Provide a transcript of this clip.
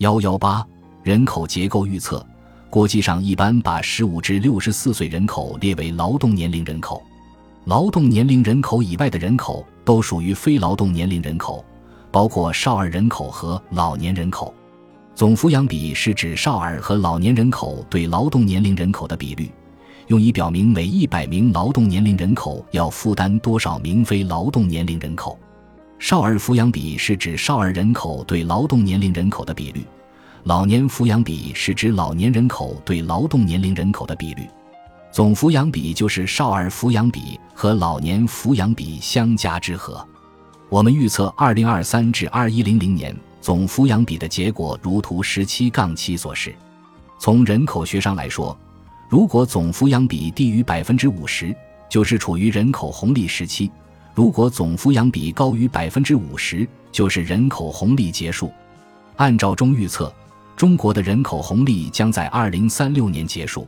幺幺八人口结构预测，国际上一般把十五至六十四岁人口列为劳动年龄人口，劳动年龄人口以外的人口都属于非劳动年龄人口，包括少儿人口和老年人口。总抚养比是指少儿和老年人口对劳动年龄人口的比率，用以表明每一百名劳动年龄人口要负担多少名非劳动年龄人口。少儿抚养比是指少儿人口对劳动年龄人口的比率，老年抚养比是指老年人口对劳动年龄人口的比率。总抚养比就是少儿抚养比和老年抚养比相加之和。我们预测二零二三至二一零零年总抚养比的结果如图十七杠七所示。从人口学上来说，如果总抚养比低于百分之五十，就是处于人口红利时期。如果总抚养比高于百分之五十，就是人口红利结束。按照中预测，中国的人口红利将在二零三六年结束。